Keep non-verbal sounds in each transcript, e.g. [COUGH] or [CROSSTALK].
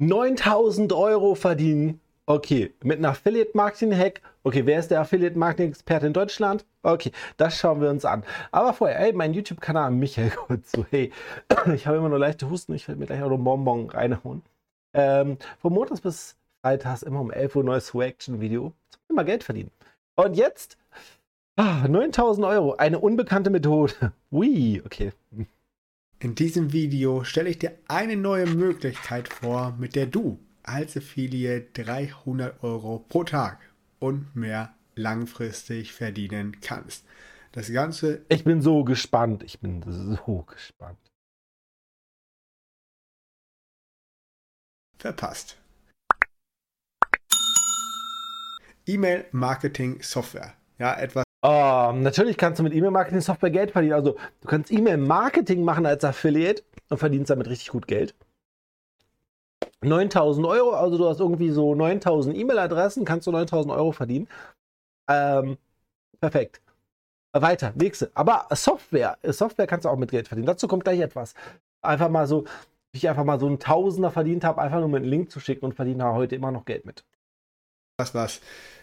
9000 Euro verdienen. Okay, mit einem Affiliate-Marketing-Hack. Okay, wer ist der Affiliate-Marketing-Experte in Deutschland? Okay, das schauen wir uns an. Aber vorher, ey, mein YouTube-Kanal, Michael kurz so, hey, [COUGHS] ich habe immer nur leichte Husten, ich werde mir gleich auch noch einen Bonbon reinhauen. Ähm, von Montags bis Freitags immer um 11 Uhr neues Swag-Action-Video. Zum Thema Geld verdienen. Und jetzt ah, 9000 Euro, eine unbekannte Methode. [LAUGHS] Ui, okay. In diesem Video stelle ich dir eine neue Möglichkeit vor, mit der du als Affiliate 300 Euro pro Tag und mehr langfristig verdienen kannst. Das Ganze. Ich bin so gespannt. Ich bin so gespannt. Verpasst. E-Mail-Marketing-Software. Ja, etwas. Oh, natürlich kannst du mit E-Mail-Marketing-Software Geld verdienen. Also, du kannst E-Mail-Marketing machen als Affiliate und verdienst damit richtig gut Geld. 9000 Euro, also du hast irgendwie so 9000 E-Mail-Adressen, kannst du 9000 Euro verdienen. Ähm, perfekt. Weiter, nächste. Aber Software, Software kannst du auch mit Geld verdienen. Dazu kommt gleich etwas. Einfach mal so, wie ich einfach mal so einen Tausender verdient habe, einfach nur mit einem Link zu schicken und verdiene heute immer noch Geld mit. Was, was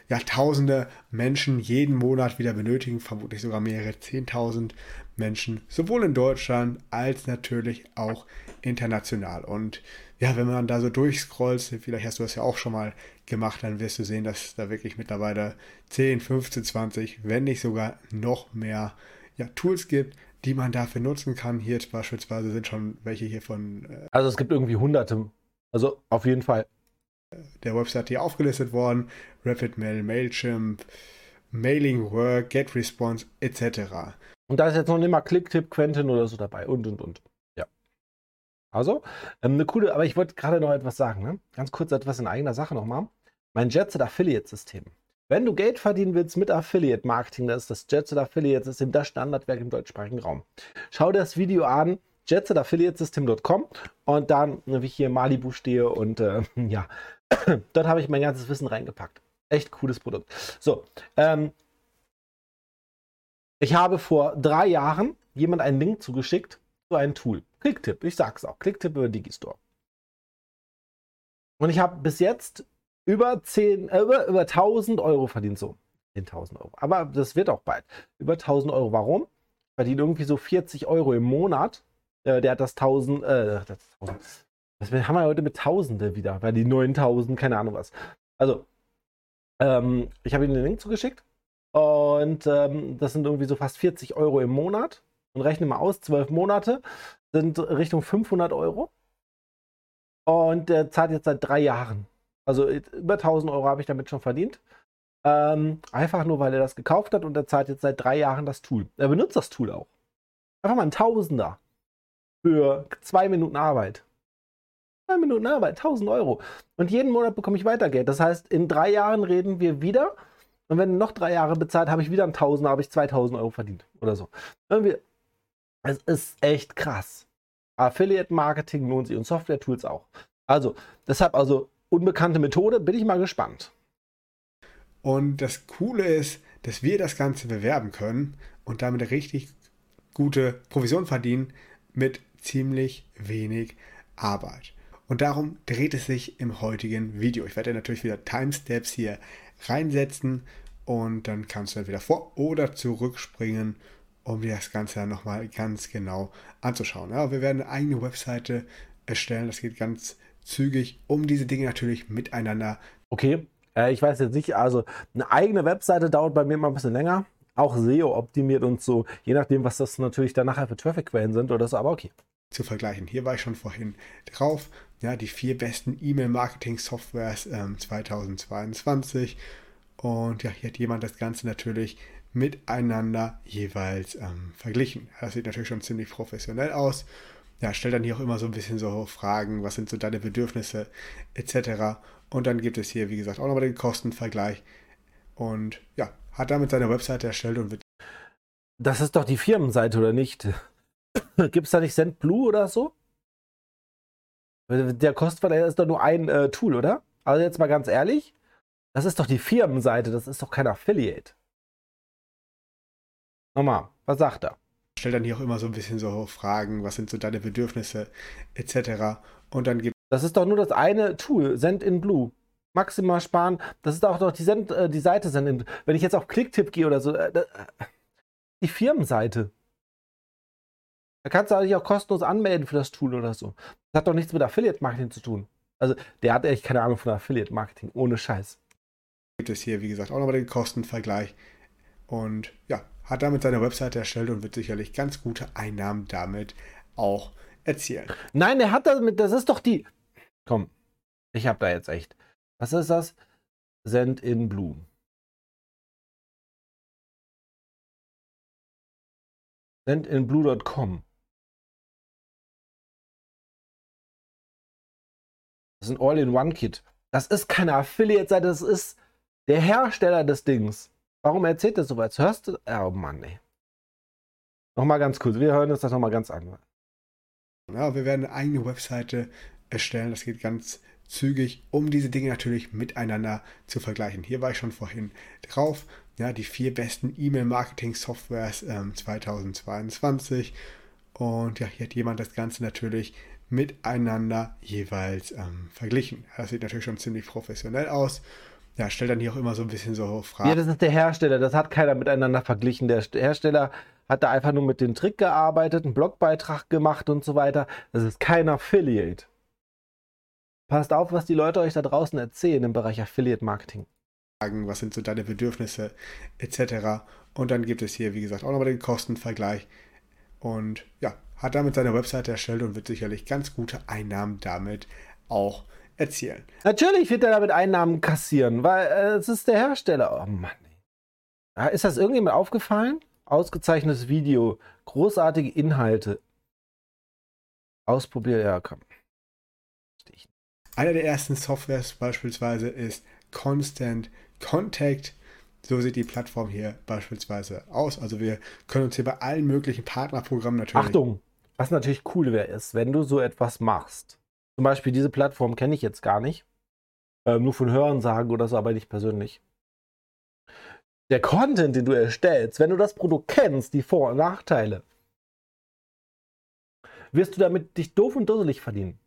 ja tausende Menschen jeden Monat wieder benötigen, vermutlich sogar mehrere zehntausend Menschen, sowohl in Deutschland als natürlich auch international. Und ja, wenn man da so durchscrollt, vielleicht hast du das ja auch schon mal gemacht, dann wirst du sehen, dass da wirklich mittlerweile 10, 15, 20, wenn nicht sogar noch mehr ja, Tools gibt, die man dafür nutzen kann. Hier beispielsweise sind schon welche hier von. Äh, also es gibt irgendwie hunderte. Also auf jeden Fall. Der Website hier aufgelistet worden. RapidMail, Mailchimp, Mailing Work, GetResponse etc. Und da ist jetzt noch nicht mal Clicktip, Quentin oder so dabei und und und. Also, ähm, eine coole, aber ich wollte gerade noch etwas sagen, ne? Ganz kurz etwas in eigener Sache nochmal. Mein Jetset Affiliate-System. Wenn du Geld verdienen willst mit Affiliate-Marketing, dann ist das Jetset Affiliate-System das Standardwerk im deutschsprachigen Raum. Schau dir das Video an, jetsetaffiliatesystem.com und dann, wie ich hier in Malibu stehe und äh, [LAUGHS] ja, [COUGHS] dort habe ich mein ganzes Wissen reingepackt. Echt cooles Produkt. So, ähm, ich habe vor drei Jahren jemand einen Link zugeschickt zu einem Tool. Klicktipp, ich sag's auch. Klicktipp über Digistore. Und ich habe bis jetzt über 10, äh, über, über 1000 Euro verdient. So, 10.000 Euro. Aber das wird auch bald. Über 1000 Euro. Warum? Ich verdiene irgendwie so 40 Euro im Monat. Äh, der hat das 1000, äh, das 1000. Was haben wir heute mit Tausende wieder? Weil die 9000, keine Ahnung was. Also, ähm, ich habe ihm den Link zugeschickt. Und ähm, das sind irgendwie so fast 40 Euro im Monat. Und rechne mal aus, 12 Monate sind Richtung 500 Euro. Und der zahlt jetzt seit drei Jahren. Also über 1000 Euro habe ich damit schon verdient. Ähm, einfach nur, weil er das gekauft hat und er zahlt jetzt seit drei Jahren das Tool. Er benutzt das Tool auch. Einfach mal ein Tausender für zwei Minuten Arbeit. Zwei Minuten Arbeit, 1000 Euro. Und jeden Monat bekomme ich weiter Geld. Das heißt, in drei Jahren reden wir wieder. Und wenn noch drei Jahre bezahlt, habe ich wieder ein Tausender, habe ich 2000 Euro verdient oder so. Irgendwie es ist echt krass. Affiliate Marketing lohnt sich und Software Tools auch. Also, deshalb also unbekannte Methode, bin ich mal gespannt. Und das Coole ist, dass wir das Ganze bewerben können und damit richtig gute Provision verdienen mit ziemlich wenig Arbeit. Und darum dreht es sich im heutigen Video. Ich werde natürlich wieder Timesteps hier reinsetzen und dann kannst du entweder vor- oder zurückspringen um dir das Ganze dann nochmal ganz genau anzuschauen. Ja, wir werden eine eigene Webseite erstellen. Das geht ganz zügig, um diese Dinge natürlich miteinander. Okay, äh, ich weiß jetzt nicht, also eine eigene Webseite dauert bei mir mal ein bisschen länger. Auch SEO optimiert und so, je nachdem, was das natürlich dann nachher für Traffic-Quellen sind oder so, aber okay. Zu vergleichen. Hier war ich schon vorhin drauf. Ja, die vier besten E-Mail-Marketing-Softwares ähm, 2022. Und ja, hier hat jemand das Ganze natürlich miteinander jeweils ähm, verglichen. Das sieht natürlich schon ziemlich professionell aus. Ja, stellt dann hier auch immer so ein bisschen so Fragen, was sind so deine Bedürfnisse etc. Und dann gibt es hier, wie gesagt, auch nochmal den Kostenvergleich. Und ja, hat damit seine Webseite erstellt und wird. Das ist doch die Firmenseite, oder nicht? [LAUGHS] Gibt es da nicht SendBlue oder so? Der Kostenvergleich ist doch nur ein äh, Tool, oder? Also jetzt mal ganz ehrlich, das ist doch die Firmenseite, das ist doch kein Affiliate. Nochmal, was sagt er? Stellt dann hier auch immer so ein bisschen so Fragen, was sind so deine Bedürfnisse etc. Und dann gibt Das ist doch nur das eine Tool, Send in Blue. Maximal sparen. Das ist auch noch die, Send, äh, die Seite Send in Wenn ich jetzt auf Clicktip gehe oder so, äh, äh, die Firmenseite. Da kannst du dich auch kostenlos anmelden für das Tool oder so. Das hat doch nichts mit Affiliate Marketing zu tun. Also, der hat echt keine Ahnung von Affiliate Marketing, ohne Scheiß. Gibt es hier, wie gesagt, auch nochmal den Kostenvergleich. Und ja, hat damit seine Webseite erstellt und wird sicherlich ganz gute Einnahmen damit auch erzielen. Nein, der hat damit, das ist doch die. Komm, ich hab da jetzt echt. Was ist das? Send in Blue. Sendinblue.com. Das ist ein All-in-One-Kit. Das ist keine Affiliate-Seite, das ist der Hersteller des Dings. Warum erzählt das so weit? Hörst du? Oh Mann, ey. Nochmal ganz kurz, wir hören uns das nochmal ganz an. Ja, wir werden eine eigene Webseite erstellen. Das geht ganz zügig, um diese Dinge natürlich miteinander zu vergleichen. Hier war ich schon vorhin drauf. Ja, die vier besten E-Mail-Marketing-Softwares ähm, 2022. Und ja, hier hat jemand das Ganze natürlich miteinander jeweils ähm, verglichen. Das sieht natürlich schon ziemlich professionell aus. Ja, stellt dann hier auch immer so ein bisschen so Fragen. Ja, das ist der Hersteller, das hat keiner miteinander verglichen. Der Hersteller hat da einfach nur mit dem Trick gearbeitet, einen Blogbeitrag gemacht und so weiter. Das ist kein Affiliate. Passt auf, was die Leute euch da draußen erzählen im Bereich Affiliate Marketing. Was sind so deine Bedürfnisse etc. Und dann gibt es hier, wie gesagt, auch nochmal den Kostenvergleich. Und ja, hat damit seine Webseite erstellt und wird sicherlich ganz gute Einnahmen damit auch erzielen. Natürlich wird er damit Einnahmen kassieren, weil äh, es ist der Hersteller. Oh Mann. Ja, ist das irgendjemand aufgefallen? Ausgezeichnetes Video, großartige Inhalte. Ausprobier, ja, komm. Einer der ersten Softwares beispielsweise ist Constant Contact. So sieht die Plattform hier beispielsweise aus. Also wir können uns hier bei allen möglichen Partnerprogrammen natürlich. Achtung, was natürlich cool wäre, ist, wenn du so etwas machst. Zum Beispiel diese Plattform kenne ich jetzt gar nicht. Ähm, nur von Hören sagen oder so, aber nicht persönlich. Der Content, den du erstellst, wenn du das Produkt kennst, die Vor- und Nachteile, wirst du damit dich doof und dusselig verdienen.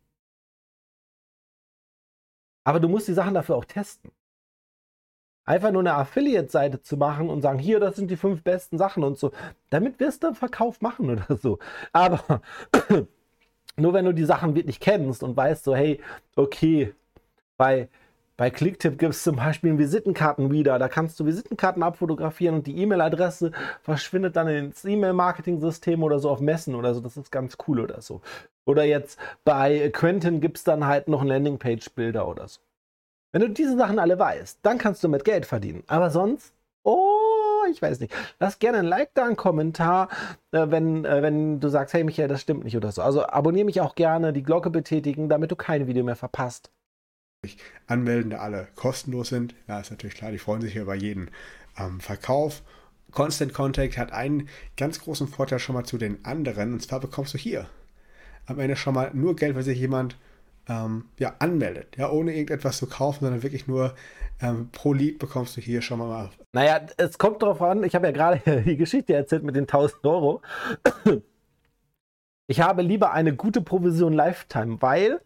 Aber du musst die Sachen dafür auch testen. Einfach nur eine Affiliate-Seite zu machen und sagen, hier, das sind die fünf besten Sachen und so. Damit wirst du einen Verkauf machen oder so. Aber [COUGHS] nur wenn du die Sachen wirklich kennst und weißt so, hey, okay, bei, bei Clicktip gibt es zum Beispiel einen Visitenkarten-Reader. Da kannst du Visitenkarten abfotografieren und die E-Mail-Adresse verschwindet dann ins E-Mail-Marketing-System oder so auf Messen oder so. Das ist ganz cool oder so. Oder jetzt bei Quentin gibt es dann halt noch einen Landingpage-Bilder oder so. Wenn du diese Sachen alle weißt, dann kannst du mit Geld verdienen. Aber sonst, oh, ich weiß nicht. Lass gerne ein Like da, einen Kommentar, äh, wenn, äh, wenn du sagst, hey Michael, das stimmt nicht oder so. Also abonniere mich auch gerne, die Glocke betätigen, damit du kein Video mehr verpasst. Anmelden, da alle kostenlos sind. Ja, ist natürlich klar, die freuen sich über jeden ähm, Verkauf. Constant Contact hat einen ganz großen Vorteil schon mal zu den anderen. Und zwar bekommst du hier am Ende schon mal nur Geld, weil sich jemand ähm, ja, anmeldet. Ja, ohne irgendetwas zu kaufen, sondern wirklich nur ähm, pro Lied bekommst du hier schon mal. Naja, es kommt darauf an, ich habe ja gerade [LAUGHS] die Geschichte erzählt mit den 1000 Euro. Ich habe lieber eine gute Provision Lifetime, weil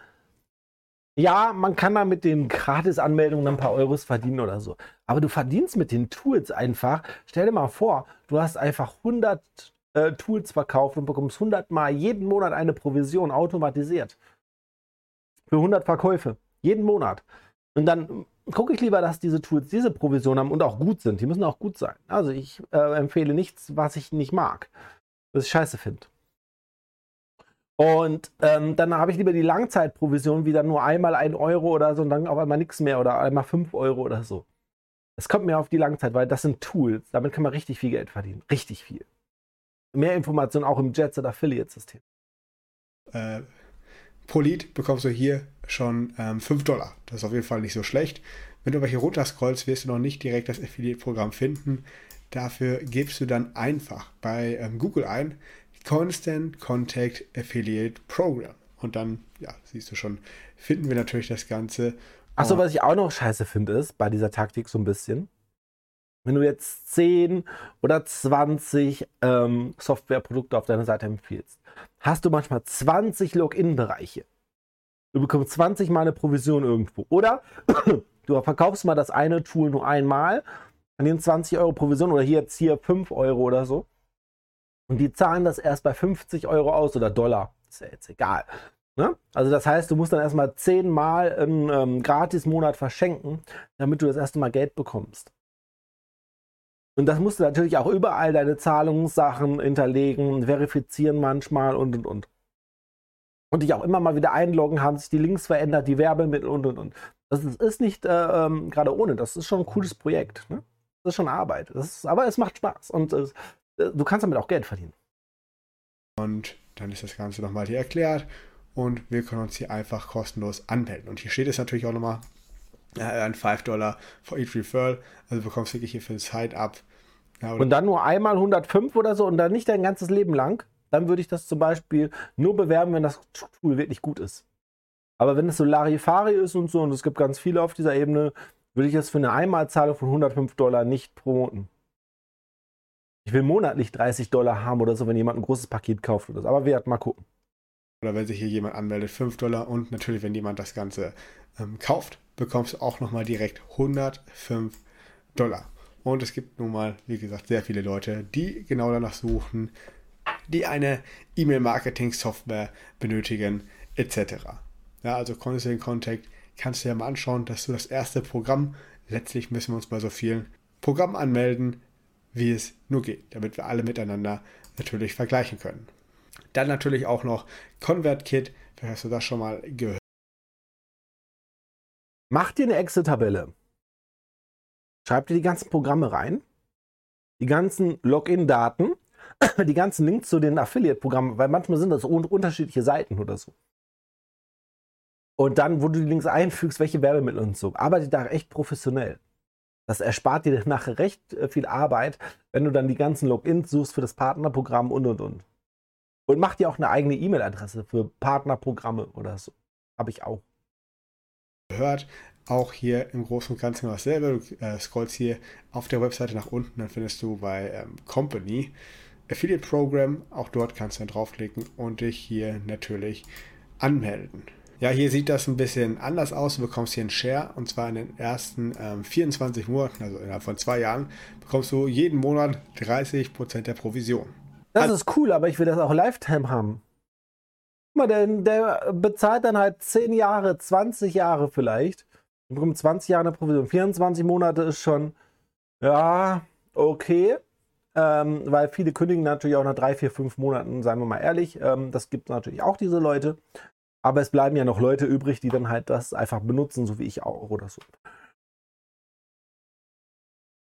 ja, man kann da mit den Gratis-Anmeldungen ein paar Euros verdienen oder so. Aber du verdienst mit den Tools einfach. Stell dir mal vor, du hast einfach 100 äh, Tools verkauft und bekommst 100 Mal jeden Monat eine Provision automatisiert. Für 100 Verkäufe. Jeden Monat. Und dann gucke ich lieber, dass diese Tools diese Provision haben und auch gut sind. Die müssen auch gut sein. Also ich äh, empfehle nichts, was ich nicht mag. Was ich scheiße finde. Und ähm, dann habe ich lieber die Langzeitprovision wieder nur einmal ein Euro oder so und dann auf einmal nichts mehr oder einmal fünf Euro oder so. Es kommt mir auf die Langzeit, weil das sind Tools. Damit kann man richtig viel Geld verdienen. Richtig viel mehr Informationen auch im Jetset Affiliate System. Äh, pro Lead bekommst du hier schon ähm, 5 Dollar. Das ist auf jeden Fall nicht so schlecht. Wenn du welche runterscrollst, wirst du noch nicht direkt das Affiliate-Programm finden. Dafür gibst du dann einfach bei ähm, Google ein Constant Contact Affiliate Program. Und dann, ja, siehst du schon, finden wir natürlich das Ganze. Achso, was ich auch noch scheiße finde, ist bei dieser Taktik so ein bisschen wenn du jetzt 10 oder 20 ähm, Softwareprodukte auf deiner Seite empfiehlst, hast du manchmal 20 Login-Bereiche. Du bekommst 20 Mal eine Provision irgendwo. Oder [CLEARS THROAT] du verkaufst mal das eine Tool nur einmal, an den 20 Euro Provision oder hier jetzt hier 5 Euro oder so. Und die zahlen das erst bei 50 Euro aus oder Dollar. Ist ja jetzt egal. Ne? Also das heißt, du musst dann erstmal 10 Mal einen ähm, Gratis-Monat verschenken, damit du das erste Mal Geld bekommst. Und das musst du natürlich auch überall deine Zahlungssachen hinterlegen, verifizieren manchmal und und und. Und dich auch immer mal wieder einloggen, haben sich die Links verändert, die Werbemittel und und und. Das ist, nicht äh, ähm, gerade ohne, das ist schon ein cooles Projekt. Ne? Das ist schon Arbeit. Ist, aber es macht Spaß und äh, du kannst damit auch Geld verdienen. Und dann ist das Ganze nochmal hier erklärt und wir können uns hier einfach kostenlos anmelden. Und hier steht es natürlich auch nochmal, ein 5 Dollar for each Referral. Also du bekommst wirklich hier für das Side-Up. Ja, und dann nur einmal 105 oder so und dann nicht dein ganzes Leben lang. Dann würde ich das zum Beispiel nur bewerben, wenn das Tool wirklich gut ist. Aber wenn es so Larifari ist und so, und es gibt ganz viele auf dieser Ebene, würde ich es für eine Einmalzahlung von 105 Dollar nicht promoten. Ich will monatlich 30 Dollar haben oder so, wenn jemand ein großes Paket kauft oder so. Aber wir werden mal gucken. Oder wenn sich hier jemand anmeldet, 5 Dollar. Und natürlich, wenn jemand das Ganze ähm, kauft, bekommst du auch nochmal direkt 105 Dollar. Und es gibt nun mal, wie gesagt, sehr viele Leute, die genau danach suchen, die eine E-Mail-Marketing-Software benötigen, etc. Ja, also Constant Contact kannst du ja mal anschauen, dass du das erste Programm, letztlich müssen wir uns bei so vielen Programmen anmelden, wie es nur geht, damit wir alle miteinander natürlich vergleichen können. Dann natürlich auch noch ConvertKit, vielleicht hast du das schon mal gehört. Mach dir eine Excel-Tabelle. Schreib dir die ganzen Programme rein, die ganzen Login-Daten, [CLEARS THROAT] die ganzen Links zu den Affiliate-Programmen, weil manchmal sind das unterschiedliche Seiten oder so. Und dann, wo du die Links einfügst, welche Werbemittel und so. Arbeite da echt professionell. Das erspart dir nachher recht äh, viel Arbeit, wenn du dann die ganzen Logins suchst für das Partnerprogramm und und und. Und mach dir auch eine eigene E-Mail-Adresse für Partnerprogramme oder so. Habe ich auch. Gehört auch hier im Großen und Ganzen dasselbe. Du äh, scrollst hier auf der Webseite nach unten, dann findest du bei ähm, Company Affiliate Program. Auch dort kannst du dann draufklicken und dich hier natürlich anmelden. Ja, hier sieht das ein bisschen anders aus. Du bekommst hier einen Share und zwar in den ersten ähm, 24 Monaten, also innerhalb von zwei Jahren, bekommst du jeden Monat 30% der Provision. Das also, ist cool, aber ich will das auch Lifetime haben. Guck mal, der, der bezahlt dann halt 10 Jahre, 20 Jahre vielleicht. Und bekommt 20 Jahre eine Provision. 24 Monate ist schon, ja, okay. Ähm, weil viele kündigen natürlich auch nach 3, 4, 5 Monaten, seien wir mal ehrlich. Ähm, das gibt natürlich auch diese Leute. Aber es bleiben ja noch Leute übrig, die dann halt das einfach benutzen, so wie ich auch oder so.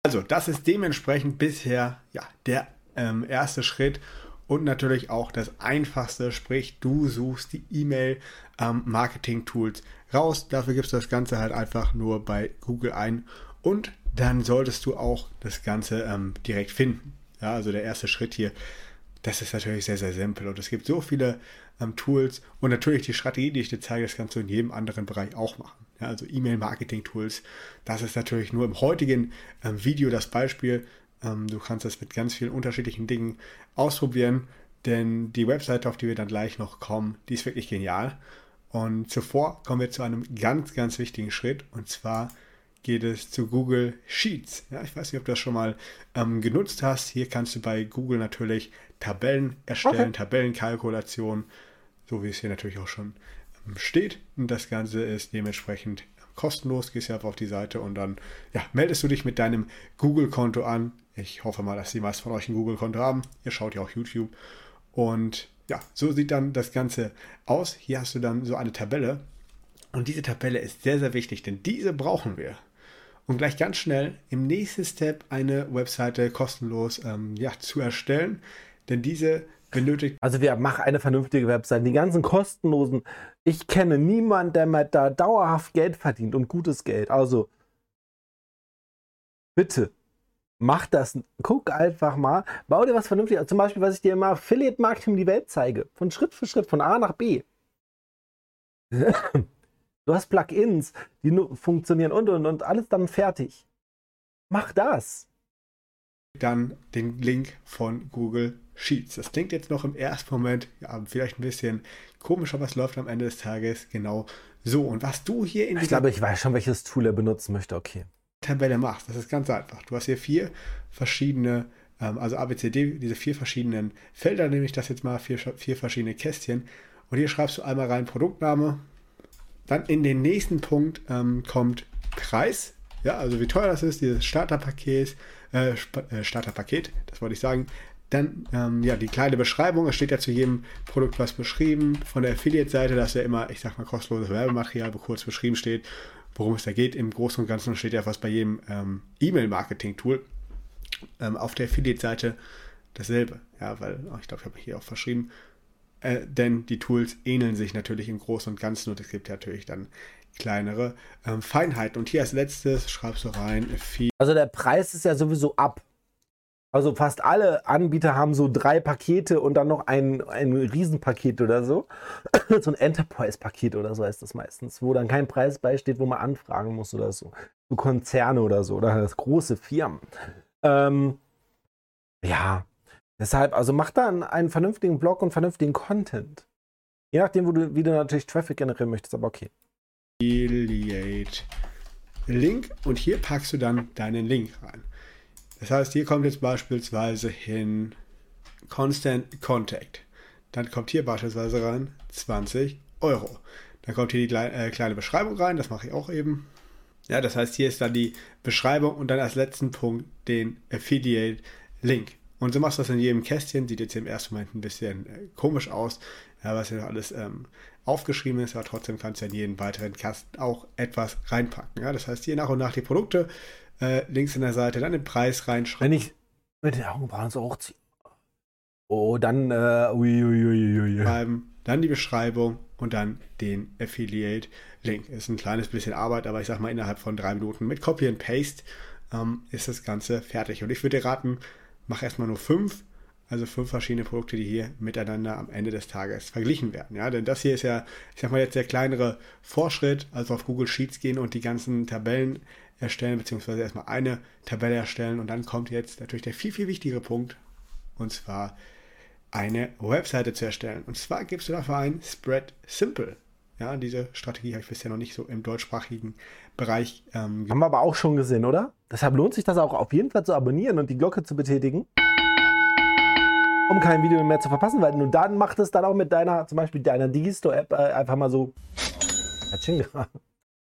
Also, das ist dementsprechend bisher ja, der ähm, erste Schritt und natürlich auch das einfachste, sprich, du suchst die E-Mail-Marketing-Tools ähm, raus. Dafür gibst du das Ganze halt einfach nur bei Google ein und dann solltest du auch das Ganze ähm, direkt finden. Ja, also der erste Schritt hier, das ist natürlich sehr, sehr simpel und es gibt so viele ähm, Tools und natürlich die Strategie, die ich dir zeige, das kannst du in jedem anderen Bereich auch machen. Also E-Mail-Marketing-Tools, das ist natürlich nur im heutigen ähm, Video das Beispiel. Ähm, du kannst das mit ganz vielen unterschiedlichen Dingen ausprobieren, denn die Webseite, auf die wir dann gleich noch kommen, die ist wirklich genial. Und zuvor kommen wir zu einem ganz, ganz wichtigen Schritt und zwar geht es zu Google Sheets. Ja, ich weiß nicht, ob du das schon mal ähm, genutzt hast. Hier kannst du bei Google natürlich Tabellen erstellen, okay. Tabellenkalkulation, so wie es hier natürlich auch schon ähm, steht. Und das Ganze ist dementsprechend kostenlos. Gehst ja einfach auf die Seite und dann ja, meldest du dich mit deinem Google-Konto an. Ich hoffe mal, dass die meisten von euch ein Google-Konto haben. Ihr schaut ja auch YouTube. Und ja, so sieht dann das Ganze aus. Hier hast du dann so eine Tabelle. Und diese Tabelle ist sehr, sehr wichtig, denn diese brauchen wir um gleich ganz schnell im nächsten Step eine Webseite kostenlos ähm, ja, zu erstellen. Denn diese benötigt. Also wir machen eine vernünftige Webseite. Die ganzen kostenlosen. Ich kenne niemanden, der mit da dauerhaft Geld verdient und gutes Geld. Also bitte. Mach das. Guck einfach mal. Bau dir was Vernünftiges. Zum Beispiel, was ich dir immer Affiliate Marketing die Welt zeige. Von Schritt für Schritt, von A nach B. [LAUGHS] Du hast Plugins, die funktionieren und und und alles dann fertig. Mach das. dann den Link von Google Sheets. Das klingt jetzt noch im ersten Moment ja, vielleicht ein bisschen komisch, aber es läuft am Ende des Tages genau so. Und was du hier in Ich glaube, ich weiß schon, welches Tool er benutzen möchte. Okay. Tabelle machst, das ist ganz einfach. Du hast hier vier verschiedene, ähm, also ABCD, diese vier verschiedenen Felder, nehme ich das jetzt mal, vier, vier verschiedene Kästchen. Und hier schreibst du einmal rein Produktname. Dann in den nächsten Punkt ähm, kommt Preis. Ja, also wie teuer das ist, dieses Starterpaket, äh, äh, Starterpaket, das wollte ich sagen. Dann ähm, ja die kleine Beschreibung. Es steht ja zu jedem Produkt was beschrieben. Von der Affiliate-Seite, dass ja immer, ich sag mal, kostenloses Werbematerial, kurz beschrieben steht, worum es da geht. Im Großen und Ganzen steht ja was bei jedem ähm, E-Mail-Marketing-Tool. Ähm, auf der Affiliate-Seite dasselbe. Ja, weil, oh, ich glaube, ich habe hier auch verschrieben. Äh, denn die Tools ähneln sich natürlich im Großen und Ganzen und es gibt ja natürlich dann kleinere ähm, Feinheiten. Und hier als letztes schreibst du rein. Also der Preis ist ja sowieso ab. Also fast alle Anbieter haben so drei Pakete und dann noch ein, ein Riesenpaket oder so. [CLEARS THROAT] so ein Enterprise-Paket oder so heißt das meistens, wo dann kein Preis beisteht, wo man anfragen muss oder so. So Konzerne oder so oder das große Firmen. Ähm, ja, deshalb, also mach dann einen vernünftigen Blog und vernünftigen Content. Je nachdem, wo du, wie du natürlich Traffic generieren möchtest, aber okay. Affiliate Link und hier packst du dann deinen Link rein. Das heißt, hier kommt jetzt beispielsweise hin Constant Contact. Dann kommt hier beispielsweise rein 20 Euro. Dann kommt hier die äh, kleine Beschreibung rein, das mache ich auch eben. Ja, das heißt, hier ist dann die Beschreibung und dann als letzten Punkt den Affiliate Link. Und so machst du das in jedem Kästchen. Sieht jetzt im ersten Moment ein bisschen äh, komisch aus, ja, was ja alles ähm, aufgeschrieben ist, aber trotzdem kannst du in jeden weiteren Kasten auch etwas reinpacken. Ja, das heißt, hier nach und nach die Produkte äh, links in der Seite, dann den Preis reinschreiben. Wenn ich mit den Augenbrauen so hochziehe. Oh, dann äh, ui, ui, ui, ui. Schreiben, dann die Beschreibung und dann den Affiliate-Link. Ist ein kleines bisschen Arbeit, aber ich sag mal, innerhalb von drei Minuten mit Copy and Paste ähm, ist das Ganze fertig. Und ich würde dir raten, mach erstmal nur fünf, also fünf verschiedene Produkte, die hier miteinander am Ende des Tages verglichen werden. Ja, denn das hier ist ja, ich sag mal, jetzt der kleinere Vorschritt, also auf Google Sheets gehen und die ganzen Tabellen erstellen, beziehungsweise erstmal eine Tabelle erstellen und dann kommt jetzt natürlich der viel, viel wichtigere Punkt und zwar eine Webseite zu erstellen. Und zwar gibst du dafür ein Spread Simple. Ja, diese Strategie habe ich bisher noch nicht so im deutschsprachigen Bereich. Ähm, Haben wir aber auch schon gesehen, oder? Deshalb lohnt sich das auch auf jeden Fall zu abonnieren und die Glocke zu betätigen, um kein Video mehr zu verpassen, weil nur dann macht es dann auch mit deiner, zum Beispiel deiner Digistore-App äh, einfach mal so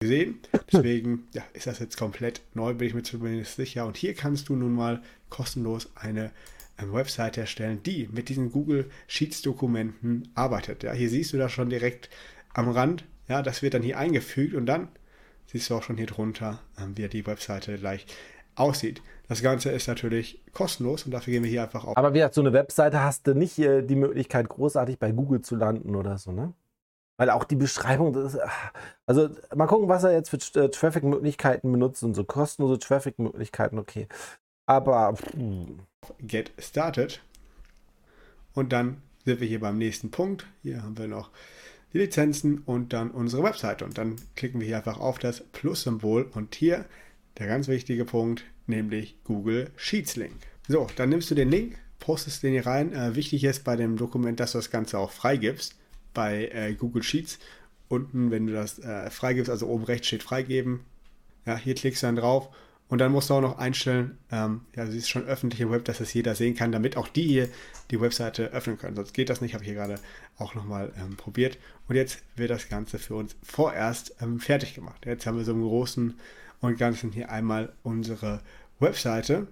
gesehen. Deswegen ja, ist das jetzt komplett neu, bin ich mir zumindest sicher. Und hier kannst du nun mal kostenlos eine ähm, Website erstellen, die mit diesen Google Sheets Dokumenten arbeitet. Ja, hier siehst du das schon direkt am Rand. Ja, das wird dann hier eingefügt und dann siehst du auch schon hier drunter, ähm, wie die Webseite gleich aussieht. Das Ganze ist natürlich kostenlos und dafür gehen wir hier einfach auf. Aber wie gesagt, so eine Webseite hast du nicht äh, die Möglichkeit, großartig bei Google zu landen oder so, ne? Weil auch die Beschreibung, ist, also mal gucken, was er jetzt für äh, Traffic-Möglichkeiten benutzt und so kostenlose Traffic-Möglichkeiten, okay. Aber Get started. Und dann sind wir hier beim nächsten Punkt. Hier haben wir noch die Lizenzen und dann unsere Webseite. Und dann klicken wir hier einfach auf das Plus-Symbol und hier der ganz wichtige Punkt, nämlich Google Sheets Link. So, dann nimmst du den Link, postest den hier rein. Äh, wichtig ist bei dem Dokument, dass du das Ganze auch freigibst bei äh, Google Sheets. Unten, wenn du das äh, freigibst, also oben rechts steht freigeben. Ja, hier klickst du dann drauf und dann musst du auch noch einstellen, ähm, ja, sie ist schon öffentlich im Web, dass es jeder sehen kann, damit auch die hier die Webseite öffnen können. Sonst geht das nicht, habe ich hier gerade auch nochmal ähm, probiert. Und jetzt wird das Ganze für uns vorerst ähm, fertig gemacht. Jetzt haben wir so im Großen und Ganzen hier einmal unsere Webseite.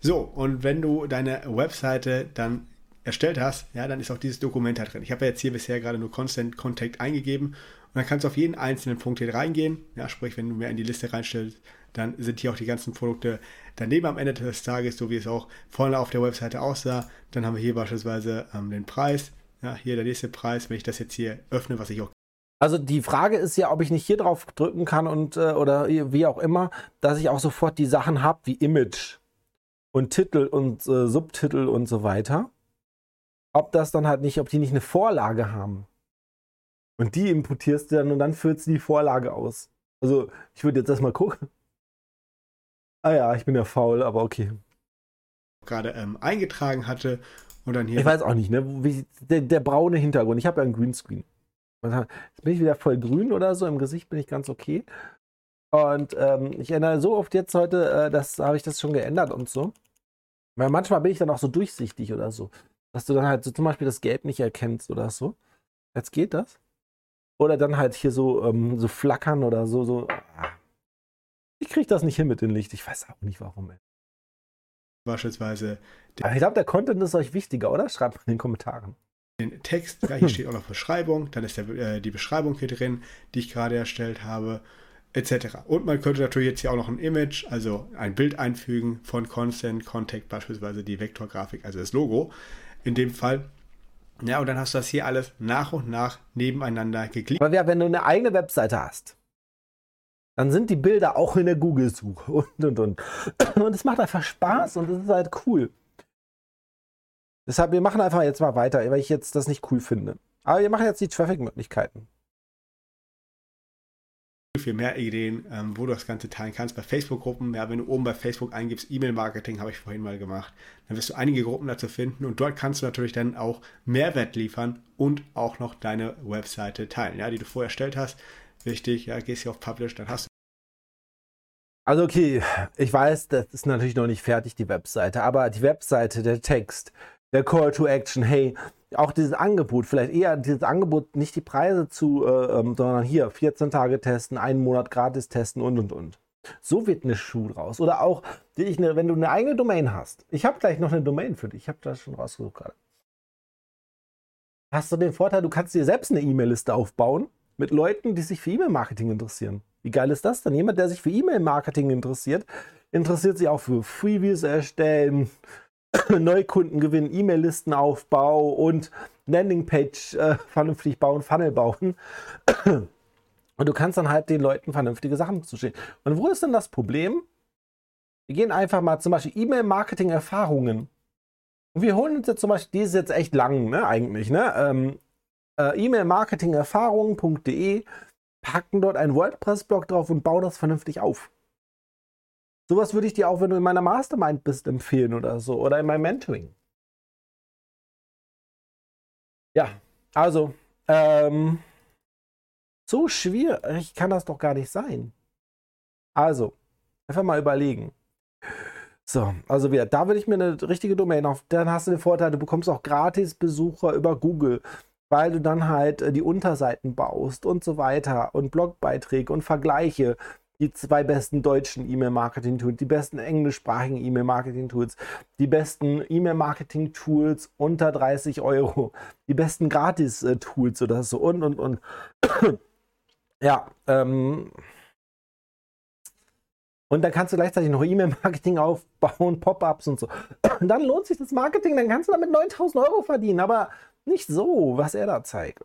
So, und wenn du deine Webseite dann erstellt hast, ja, dann ist auch dieses Dokument da drin. Ich habe ja jetzt hier bisher gerade nur Constant Contact eingegeben und dann kannst du auf jeden einzelnen Punkt hier reingehen. Ja, sprich, wenn du mehr in die Liste reinstellst, dann sind hier auch die ganzen Produkte daneben am Ende des Tages, so wie es auch vorne auf der Webseite aussah. Dann haben wir hier beispielsweise ähm, den Preis. Ja, hier der nächste Preis, wenn ich das jetzt hier öffne, was ich auch also die Frage ist ja, ob ich nicht hier drauf drücken kann und äh, oder wie auch immer, dass ich auch sofort die Sachen habe wie Image und Titel und äh, Subtitel und so weiter ob das dann halt nicht, ob die nicht eine Vorlage haben. Und die importierst du dann und dann führst du die Vorlage aus. Also, ich würde jetzt erstmal gucken. Ah ja, ich bin ja faul, aber okay. gerade ähm, eingetragen hatte. Und dann hier. Ich weiß auch nicht, ne? Wie, der, der braune Hintergrund. Ich habe ja einen Greenscreen. Jetzt bin ich wieder voll grün oder so. Im Gesicht bin ich ganz okay. Und ähm, ich ändere so oft jetzt heute, äh, das habe ich das schon geändert und so. Weil manchmal bin ich dann auch so durchsichtig oder so. Dass du dann halt so zum Beispiel das Gelb nicht erkennst oder so. Jetzt geht das. Oder dann halt hier so, ähm, so flackern oder so. so. Ich kriege das nicht hin mit dem Licht. Ich weiß auch nicht warum. Ey. Beispielsweise. Aber ich glaube, der Content ist euch wichtiger, oder? Schreibt mal in den Kommentaren. Den Text, ja, hier steht auch noch Beschreibung, dann ist der, äh, die Beschreibung hier drin, die ich gerade erstellt habe etc. Und man könnte natürlich jetzt hier auch noch ein Image, also ein Bild einfügen von Constant Contact, beispielsweise die Vektorgrafik, also das Logo. In dem Fall. Ja, und dann hast du das hier alles nach und nach nebeneinander geklickt. Aber ja, wenn du eine eigene Webseite hast, dann sind die Bilder auch in der Google-Suche [LAUGHS] und und und. Und es macht einfach Spaß und es ist halt cool. Deshalb, wir machen einfach jetzt mal weiter, weil ich jetzt das nicht cool finde. Aber wir machen jetzt die Traffic-Möglichkeiten viel mehr Ideen, ähm, wo du das Ganze teilen kannst. Bei Facebook-Gruppen, ja, wenn du oben bei Facebook eingibst, E-Mail-Marketing, habe ich vorhin mal gemacht, dann wirst du einige Gruppen dazu finden und dort kannst du natürlich dann auch Mehrwert liefern und auch noch deine Webseite teilen, ja, die du vorher erstellt hast. Wichtig, ja, gehst hier auf Publish, dann hast du. Also okay, ich weiß, das ist natürlich noch nicht fertig, die Webseite, aber die Webseite, der Text, der Call to Action, hey, auch dieses Angebot, vielleicht eher dieses Angebot, nicht die Preise zu, äh, ähm, sondern hier 14 Tage testen, einen Monat gratis testen und und und. So wird eine Schuh draus. Oder auch, eine, wenn du eine eigene Domain hast. Ich habe gleich noch eine Domain für dich. Ich habe das schon rausgesucht gerade. Hast du den Vorteil, du kannst dir selbst eine E-Mail-Liste aufbauen mit Leuten, die sich für E-Mail-Marketing interessieren. Wie geil ist das denn? Jemand, der sich für E-Mail-Marketing interessiert, interessiert sich auch für Freebies erstellen, [LAUGHS] Neukundengewinn, E-Mail-Listenaufbau und Landingpage äh, vernünftig bauen, Funnel bauen. [CLEARS THROAT] Und du kannst dann halt den Leuten vernünftige Sachen zustehen. Und wo ist denn das Problem? Wir gehen einfach mal zum Beispiel E-Mail-Marketing-Erfahrungen. Und wir holen uns jetzt zum Beispiel, die ist jetzt echt lang, ne, eigentlich, ne? Ähm, äh, E-Mail-Marketing-Erfahrungen.de, packen dort einen WordPress-Blog drauf und bauen das vernünftig auf. Sowas würde ich dir auch, wenn du in meiner Mastermind bist, empfehlen oder so. Oder in meinem Mentoring. Ja, also, ähm, so schwierig kann das doch gar nicht sein. Also, einfach mal überlegen. So, also wieder, da würde ich mir eine richtige Domain auf. Dann hast du den Vorteil, du bekommst auch gratis Besucher über Google, weil du dann halt äh, die Unterseiten baust und so weiter und Blogbeiträge und Vergleiche die zwei besten deutschen E-Mail-Marketing-Tools, die besten englischsprachigen E-Mail-Marketing-Tools, die besten E-Mail-Marketing-Tools unter 30 Euro, die besten Gratis-Tools oder so und und und. [CLEARS THROAT] ja, ähm. Und dann kannst du gleichzeitig noch E-Mail-Marketing [LAUGHS] aufbauen, Pop-ups und so. Und [CLEARS THROAT] dann lohnt sich das Marketing, dann kannst du damit 9000 Euro verdienen, aber nicht so, was er da zeigt.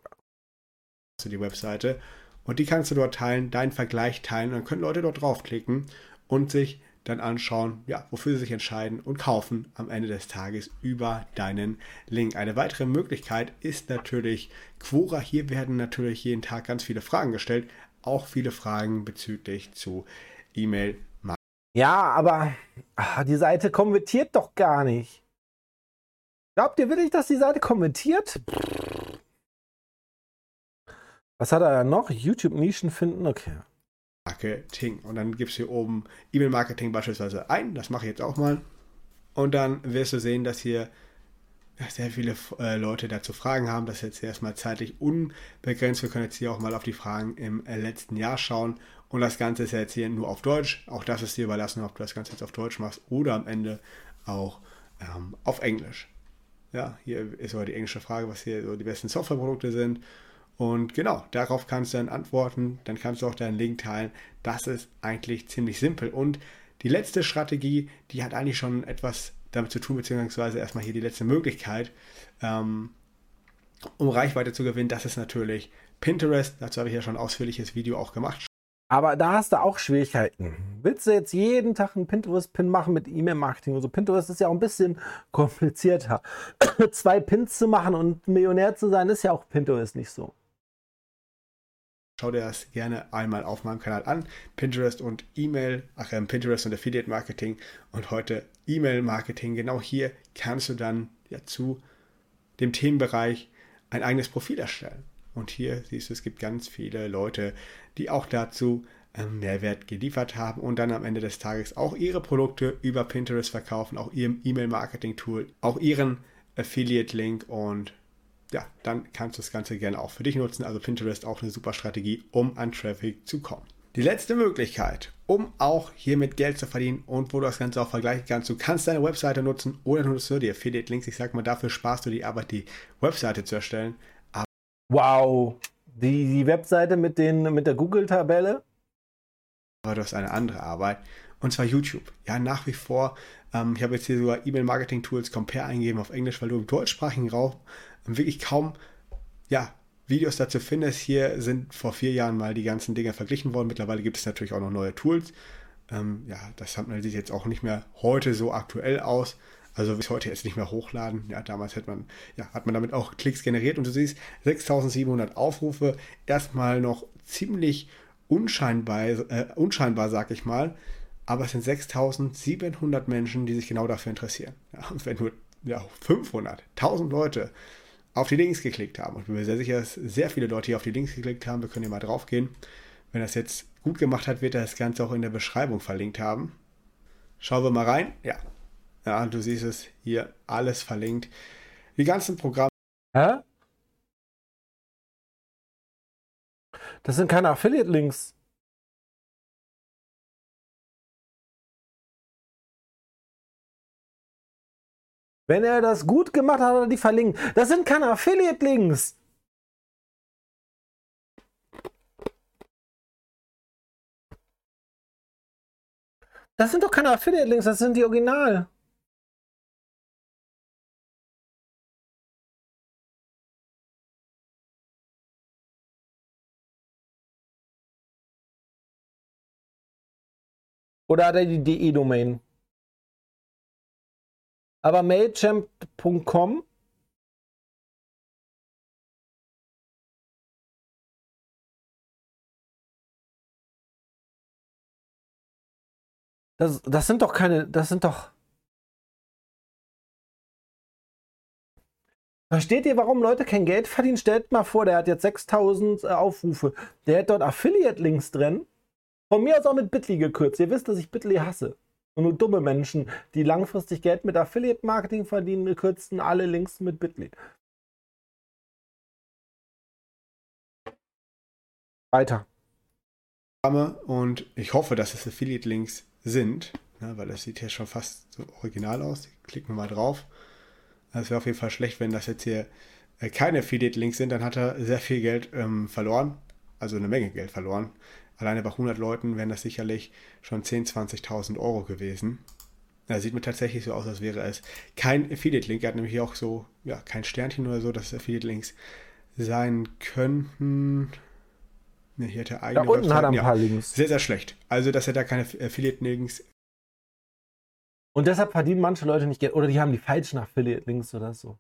Die Webseite und die kannst du dort teilen, deinen Vergleich teilen. Und dann können Leute dort draufklicken und sich dann anschauen, ja, wofür sie sich entscheiden und kaufen am Ende des Tages über deinen Link. Eine weitere Möglichkeit ist natürlich Quora. Hier werden natürlich jeden Tag ganz viele Fragen gestellt, auch viele Fragen bezüglich zu E-Mail. Ja, aber ach, die Seite kommentiert doch gar nicht. Glaubt ihr wirklich, dass die Seite kommentiert? Was hat er noch? YouTube-Nischen finden? Okay. Marketing. Und dann gibst du hier oben E-Mail-Marketing beispielsweise ein. Das mache ich jetzt auch mal. Und dann wirst du sehen, dass hier sehr viele äh, Leute dazu Fragen haben. Das ist jetzt erstmal zeitlich unbegrenzt. Wir können jetzt hier auch mal auf die Fragen im äh, letzten Jahr schauen. Und das Ganze ist jetzt hier nur auf Deutsch. Auch das ist dir überlassen, ob du das Ganze jetzt auf Deutsch machst oder am Ende auch ähm, auf Englisch. Ja, hier ist aber die englische Frage, was hier so die besten Softwareprodukte sind. Und genau, darauf kannst du dann antworten, dann kannst du auch deinen Link teilen. Das ist eigentlich ziemlich simpel. Und die letzte Strategie, die hat eigentlich schon etwas damit zu tun, beziehungsweise erstmal hier die letzte Möglichkeit, ähm, um Reichweite zu gewinnen. Das ist natürlich Pinterest. Dazu habe ich ja schon ein ausführliches Video auch gemacht. Aber da hast du auch Schwierigkeiten. Willst du jetzt jeden Tag einen Pinterest-Pin machen mit E-Mail-Marketing und so? Pinterest ist ja auch ein bisschen komplizierter. [COUGHS] Zwei Pins zu machen und Millionär zu sein, ist ja auch Pinterest nicht so. Schau dir das gerne einmal auf meinem Kanal an. Pinterest und E-Mail, ach ähm, Pinterest und Affiliate Marketing und heute E-Mail Marketing. Genau hier kannst du dann ja zu dem Themenbereich ein eigenes Profil erstellen. Und hier siehst du, es gibt ganz viele Leute, die auch dazu ähm, Mehrwert geliefert haben und dann am Ende des Tages auch ihre Produkte über Pinterest verkaufen, auch ihr E-Mail-Marketing-Tool, auch ihren Affiliate-Link und ja, dann kannst du das Ganze gerne auch für dich nutzen. Also Pinterest auch eine super Strategie, um an Traffic zu kommen. Die letzte Möglichkeit, um auch hiermit Geld zu verdienen und wo du das Ganze auch vergleichen kannst, du kannst deine Webseite nutzen oder nutzt du die Affiliate-Links. Ich sag mal, dafür sparst du die Arbeit, die Webseite zu erstellen. Aber wow, die, die Webseite mit, den, mit der Google-Tabelle? Aber du hast eine andere Arbeit und zwar YouTube. Ja, nach wie vor. Ähm, ich habe jetzt hier sogar E-Mail-Marketing-Tools Compare eingegeben auf Englisch, weil du im deutschsprachigen Raum wirklich kaum ja, Videos dazu findest. Hier sind vor vier Jahren mal die ganzen Dinge verglichen worden. Mittlerweile gibt es natürlich auch noch neue Tools. Ähm, ja, das man sich jetzt auch nicht mehr heute so aktuell aus. Also bis heute jetzt nicht mehr hochladen. Ja, damals hat man, ja, hat man damit auch Klicks generiert und du siehst 6700 Aufrufe. Erstmal noch ziemlich unscheinbar, äh, unscheinbar, sag ich mal. Aber es sind 6700 Menschen, die sich genau dafür interessieren. Ja, und wenn nur ja, 500, 1000 Leute auf die Links geklickt haben. Und ich bin mir sehr sicher, dass sehr viele Leute hier auf die Links geklickt haben. Wir können hier mal drauf gehen. Wenn das jetzt gut gemacht hat, wird er das Ganze auch in der Beschreibung verlinkt haben. Schauen wir mal rein. Ja. Ja, du siehst es hier alles verlinkt. Die ganzen Programme. Hä? Das sind keine Affiliate-Links. Wenn er das gut gemacht hat, hat er die verlinkt. Das sind keine Affiliate-Links. Das sind doch keine Affiliate-Links, das sind die Original. Oder hat er die DE-Domain? Aber Mailchimp.com Das, das sind doch keine, das sind doch. Versteht ihr, warum Leute kein Geld verdienen? Stellt mal vor, der hat jetzt 6000 äh, Aufrufe. Der hat dort Affiliate-Links drin. Von mir aus auch mit Bitly gekürzt. Ihr wisst, dass ich Bitly hasse. Und nur dumme Menschen, die langfristig Geld mit Affiliate-Marketing verdienen, kürzen alle Links mit Bitly. Weiter. Und ich hoffe, dass es Affiliate-Links sind, ne, weil das sieht ja schon fast so original aus. Klicken wir mal drauf. Es wäre auf jeden Fall schlecht, wenn das jetzt hier äh, keine Affiliate-Links sind, dann hat er sehr viel Geld ähm, verloren, also eine Menge Geld verloren. Alleine bei 100 Leuten wären das sicherlich schon 10.000, 20.000 Euro gewesen. Da sieht mir tatsächlich so aus, als wäre es kein Affiliate-Link. Er hat nämlich auch so, ja, kein Sternchen oder so, dass es Affiliate-Links sein könnten. Ne, hier hat er eigene Da unten Webseiten. hat er ein paar ja, Links. Sehr, sehr schlecht. Also, dass er da keine Affiliate-Links. Und deshalb verdienen manche Leute nicht Geld. Oder die haben die falschen Affiliate-Links oder so.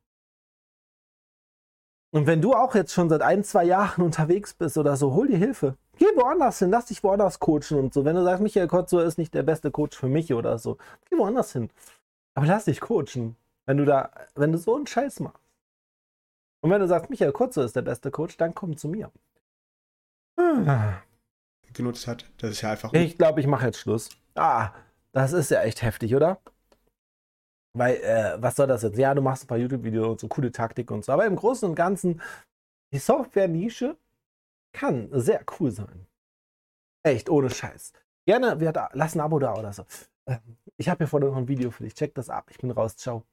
Und wenn du auch jetzt schon seit ein, zwei Jahren unterwegs bist oder so, hol dir Hilfe. Geh woanders hin, lass dich woanders coachen und so. Wenn du sagst, Michael Kotzo ist nicht der beste Coach für mich oder so, geh woanders hin. Aber lass dich coachen, wenn du da, wenn du so einen Scheiß machst. Und wenn du sagst, Michael Kotzo ist der beste Coach, dann komm zu mir. Ah. Genutzt hat, das ist ja einfach. Ich glaube, ich mache jetzt Schluss. Ah, das ist ja echt heftig, oder? Weil, äh, was soll das jetzt? Ja, du machst ein paar YouTube-Videos und so coole Taktik und so. Aber im Großen und Ganzen, die Software-Nische kann sehr cool sein. Echt, ohne Scheiß. Gerne, wir, lass ein Abo da oder so. Ähm, ich habe hier vorne noch ein Video für dich. Check das ab. Ich bin raus. Ciao.